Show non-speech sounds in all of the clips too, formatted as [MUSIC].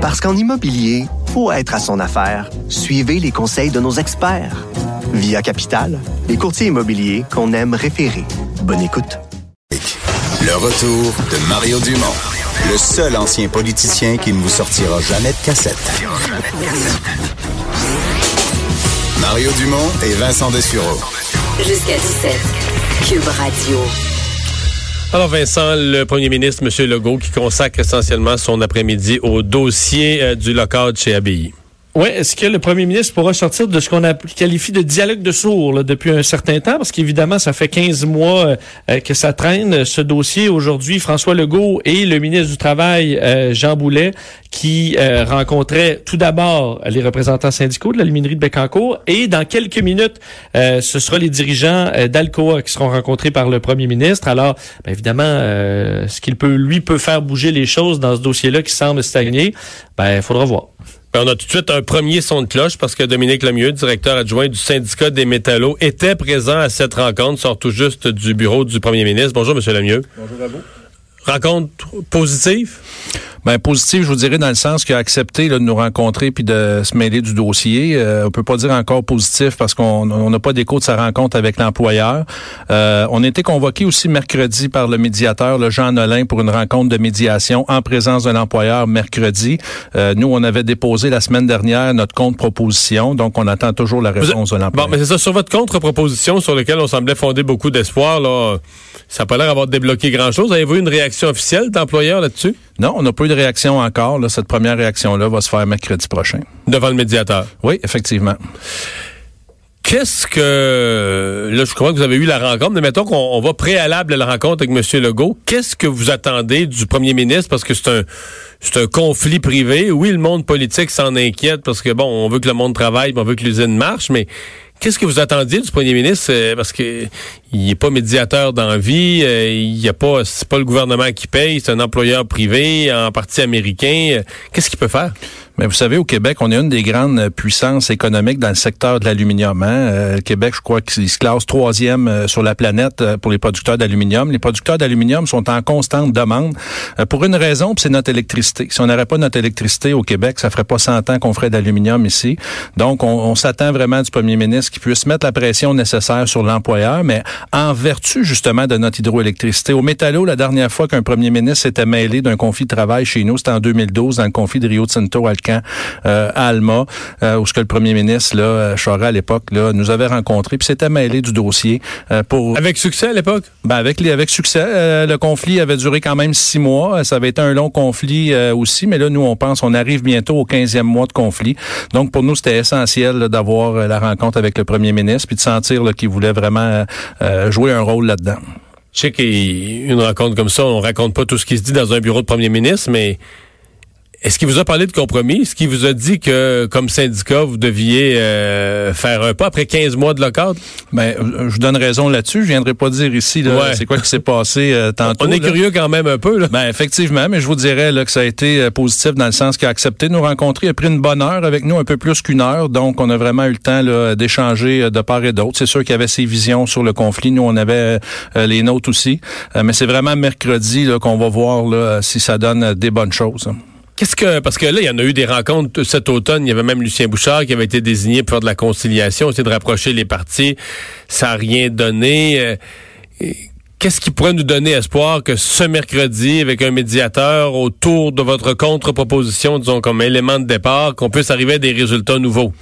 Parce qu'en immobilier, faut être à son affaire. Suivez les conseils de nos experts. Via Capital, les courtiers immobiliers qu'on aime référer. Bonne écoute. Le retour de Mario Dumont, le seul ancien politicien qui ne vous sortira jamais de cassette. Mario Dumont et Vincent Dessureau. Jusqu'à 17. Cube Radio. Alors Vincent, le premier ministre, M. Legault, qui consacre essentiellement son après-midi au dossier euh, du lockout chez ABI. Oui, est-ce que le premier ministre pourra sortir de ce qu'on qualifie de dialogue de sourds là, depuis un certain temps? Parce qu'évidemment, ça fait 15 mois euh, que ça traîne, ce dossier. Aujourd'hui, François Legault et le ministre du Travail, euh, Jean Boulet, qui euh, rencontraient tout d'abord les représentants syndicaux de la luminerie de Bécancourt. Et dans quelques minutes, ce sera les dirigeants d'Alcoa qui seront rencontrés par le premier ministre. Alors, bien évidemment, ce qu'il peut, lui, peut faire bouger les choses dans ce dossier-là qui semble stagner, ben, il faudra voir. Ben, on a tout de suite un premier son de cloche parce que Dominique Lemieux, directeur adjoint du syndicat des métallos, était présent à cette rencontre, sort tout juste du bureau du premier ministre. Bonjour, Monsieur Lemieux. Bonjour à vous. Rencontre positive? Ben positif, je vous dirais dans le sens qu'il a accepté de nous rencontrer puis de se mêler du dossier. Euh, on peut pas dire encore positif parce qu'on n'a pas d'écho de sa rencontre avec l'employeur. Euh, on a été convoqué aussi mercredi par le médiateur, le Jean Nolin, pour une rencontre de médiation en présence de l'employeur mercredi. Euh, nous, on avait déposé la semaine dernière notre contre-proposition, donc on attend toujours la réponse de l'employeur. Bon, mais c'est ça sur votre contre-proposition sur lequel on semblait fonder beaucoup d'espoir là. Ça n'a pas l'air d'avoir débloqué grand-chose. Avez-vous une réaction officielle d'employeur là-dessus? Non, on n'a pas eu de réaction encore. Là. Cette première réaction-là va se faire mercredi prochain. Devant le médiateur? Oui, effectivement. Qu'est-ce que... Là, je crois que vous avez eu la rencontre, mais mettons qu'on va préalable à la rencontre avec M. Legault. Qu'est-ce que vous attendez du premier ministre? Parce que c'est un, c'est un conflit privé. Oui, le monde politique s'en inquiète parce que, bon, on veut que le monde travaille, on veut que l'usine marche, mais Qu'est-ce que vous attendiez du premier ministre? Euh, parce que il n'est pas médiateur dans la vie, euh, il y a pas, c'est pas le gouvernement qui paye, c'est un employeur privé, en partie américain. Qu'est-ce qu'il peut faire? Mais vous savez, au Québec, on est une des grandes puissances économiques dans le secteur de l'aluminium. Hein? le Québec, je crois qu'il se classe troisième sur la planète pour les producteurs d'aluminium. Les producteurs d'aluminium sont en constante demande pour une raison, c'est notre électricité. Si on n'aurait pas notre électricité au Québec, ça ferait pas 100 ans qu'on ferait d'aluminium ici. Donc, on, on s'attend vraiment du premier ministre qui puisse mettre la pression nécessaire sur l'employeur, mais en vertu justement de notre hydroélectricité. Au métallo, la dernière fois qu'un premier ministre s'était mêlé d'un conflit de travail chez nous, c'était en 2012, dans le conflit de Rio Tinto Alcan euh, à Alma, euh, où ce que le premier ministre, là, euh, à l'époque, là, nous avait rencontré, puis s'était mêlé du dossier pour... Avec succès à l'époque? Ben avec, les, avec succès. le conflit avait duré quand même six mois. Ça avait été un long conflit aussi, mais là, nous, on pense, on arrive bientôt au 15e mois de conflit. Donc, pour nous, c'était essentiel d'avoir la rencontre avec le premier ministre, puis de sentir qu'il voulait vraiment jouer un rôle là-dedans. Je sais qu'une rencontre comme ça, on raconte pas tout ce qui se dit dans un bureau de premier ministre, mais est-ce qu'il vous a parlé de compromis? Est-ce qu'il vous a dit que, comme syndicat, vous deviez euh, faire un pas après 15 mois de lockout? Ben, je vous donne raison là-dessus. Je viendrai pas dire ici là, c'est quoi qui s'est passé euh, [LAUGHS] tantôt. On est curieux quand même un peu. Là. Ben, effectivement, mais je vous dirais là, que ça a été euh, positif dans le sens qu'il a accepté de nous rencontrer. Il a pris une bonne heure avec nous, un peu plus qu'une heure. Donc, on a vraiment eu le temps d'échanger de part et d'autre. C'est sûr qu'il y avait ses visions sur le conflit. Nous, on avait les nôtres aussi. mais c'est vraiment mercredi qu'on va voir là, si ça donne des bonnes choses. Qu'est-ce que parce que là il y en a eu des rencontres cet automne, il y avait même Lucien Bouchard qui avait été désigné pour faire de la conciliation, essayer de rapprocher les partis, ça n'a rien donné. Euh, Qu'est-ce qui pourrait nous donner espoir que ce mercredi, avec un médiateur autour de votre contre-proposition, disons comme élément de départ, qu'on puisse arriver à des résultats nouveaux?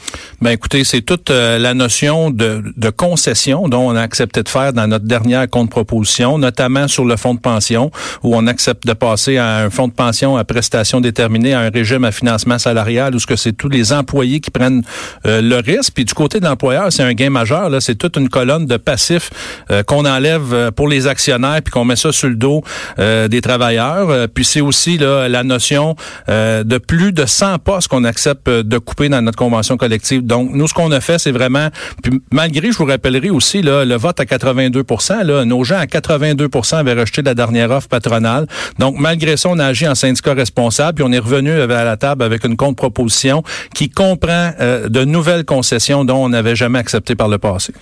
Ben écoutez, c'est toute euh, la notion de, de, concession dont on a accepté de faire dans notre dernière contre-proposition, notamment sur le fonds de pension, où on accepte de passer à un fonds de pension à prestation déterminée, à un régime à financement salarial, où ce que c'est tous les employés qui prennent euh, le risque. Puis du côté de l'employeur, c'est un gain majeur. Là, c'est toute une colonne de passifs euh, qu'on enlève pour les actionnaires puis qu'on met ça sur le dos euh, des travailleurs. Euh, puis c'est aussi là, la notion euh, de plus de 100 postes qu'on accepte de couper dans notre convention collective. Donc nous ce qu'on a fait c'est vraiment puis malgré je vous rappellerai aussi là, le vote à 82 là, nos gens à 82% avaient rejeté la dernière offre patronale. Donc malgré ça on a agi en syndicat responsable puis on est revenu à la table avec une contre-proposition qui comprend de nouvelles concessions dont on n'avait jamais accepté par le passé.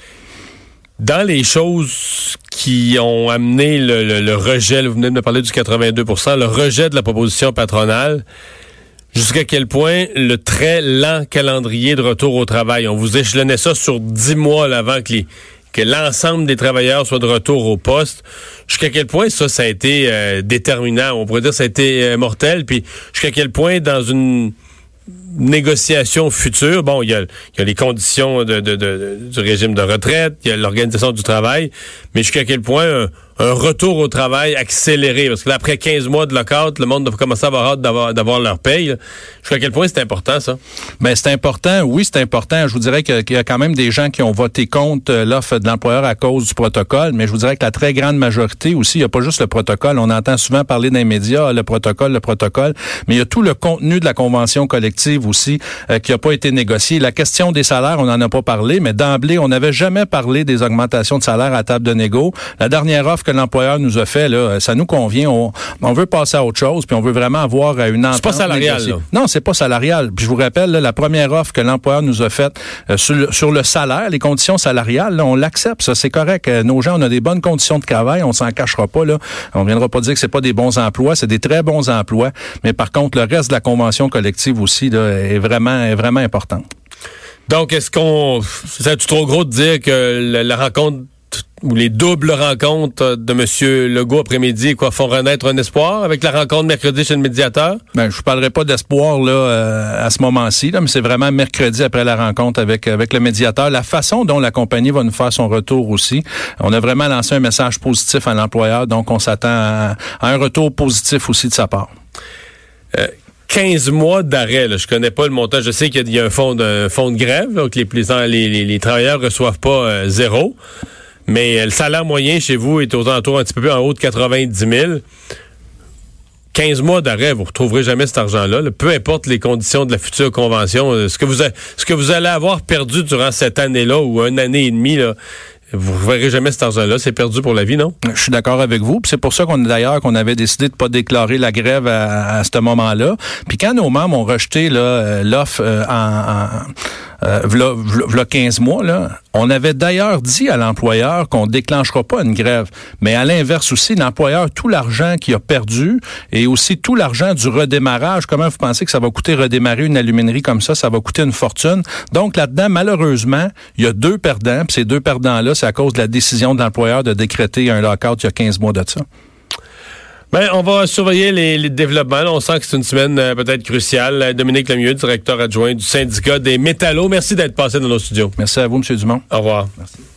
Dans les choses qui ont amené le, rejet, vous venez de me parler du 82% le rejet de la proposition patronale, jusqu'à quel point le très lent calendrier de retour au travail, on vous échelonnait ça sur dix mois avant que les que l'ensemble des travailleurs soient de retour au poste. Jusqu'à quel point ça, ça a été euh, déterminant? On pourrait dire que ça a été euh, mortel. Puis jusqu'à quel point dans une négociation future, bon, il y a, il y a les conditions de, de, de, du régime de retraite, il y a l'organisation du travail, mais jusqu'à quel point un, retour au travail accéléré? Parce que là, après 15 mois de lockout, le monde doit commencer à avoir hâte d'avoir, leur paye. Jusqu'à quel point c'est important, ça? Ben, c'est important. Oui, c'est important. Je vous dirais qu'il y a quand même des gens qui ont voté contre euh, l'offre de l'employeur à cause du protocole, mais je vous dirais que la très grande majorité aussi, il n'y a pas juste le protocole. On entend souvent parler dans les médias, le protocole, le protocole, mais il y a tout le contenu de la convention collective aussi euh, qui n'a pas été négocié. La question des salaires, on n'en a pas parlé, mais d'emblée, on n'avait jamais parlé des augmentations de salaire à table de négo. La dernière offre que l'employeur nous a fait, là, ça nous convient. On, on, veut passer à autre chose, puis on veut vraiment avoir une entente. C'est pas salarial. Là. Non, c'est pas salarial. Puis je vous rappelle, là, la première offre que l'employeur nous a faite euh, sur, sur, le salaire, les conditions salariales, là, on l'accepte. Ça, c'est correct. Euh, nos gens, on a des bonnes conditions de travail. On s'en cachera pas. Là. On viendra pas dire que c'est pas des bons emplois. C'est des très bons emplois. Mais par contre, le reste de la convention collective aussi là, est vraiment, est vraiment important. Donc, est-ce qu'on, c'est trop gros de dire que la, la rencontre ou les doubles rencontres de M. Legault après-midi quoi font renaître un espoir avec la rencontre mercredi chez le médiateur? Ben, je ne parlerai pas d'espoir là euh, à ce moment-ci, là, mais c'est vraiment mercredi après la rencontre avec avec le médiateur. La façon dont la compagnie va nous faire son retour aussi. On a vraiment lancé un message positif à l'employeur, donc on s'attend à, un retour positif aussi de sa part. 15 euh, mois d'arrêt. Je connais pas le montant. Je sais qu'il y a un fonds de, fonds de grève, donc les, les, les, les, travailleurs reçoivent pas euh, zéro. Mais euh, le salaire moyen chez vous est aux alentours un petit peu plus en haut de 90 000. 15 mois d'arrêt, vous ne retrouverez jamais cet argent-là. Peu importe les conditions de la future convention, euh, ce que vous, ce que vous allez avoir perdu durant cette année-là ou une année et demie, là, vous verrez jamais cet argent-là. C'est perdu pour la vie, non? Je suis d'accord avec vous. C'est pour ça qu'on d'ailleurs qu'on avait décidé de pas déclarer la grève à, ce moment-là. Puis quand nos membres ont rejeté euh, l'offre en, euh, v'là, 15 mois, là, on avait d'ailleurs dit à l'employeur qu'on déclenchera pas une grève. Mais à l'inverse aussi, l'employeur, tout l'argent qu'il a perdu et aussi tout l'argent du redémarrage, comment vous pensez que ça va coûter redémarrer une aluminerie comme ça? Ça va coûter une fortune. Donc là-dedans, malheureusement, il y a deux perdants. Puis ces deux perdants-là, c'est à cause de la décision de l'employeur de décréter un lockout il y a 15 mois de ça. Ben, on va surveiller les, développements. On sent que c'est une semaine euh, peut-être cruciale. Dominique Lemieux, directeur adjoint du syndicat des métallos. Merci d'être passé dans nos studios. Merci à vous, M. Dumont. Au revoir. Merci.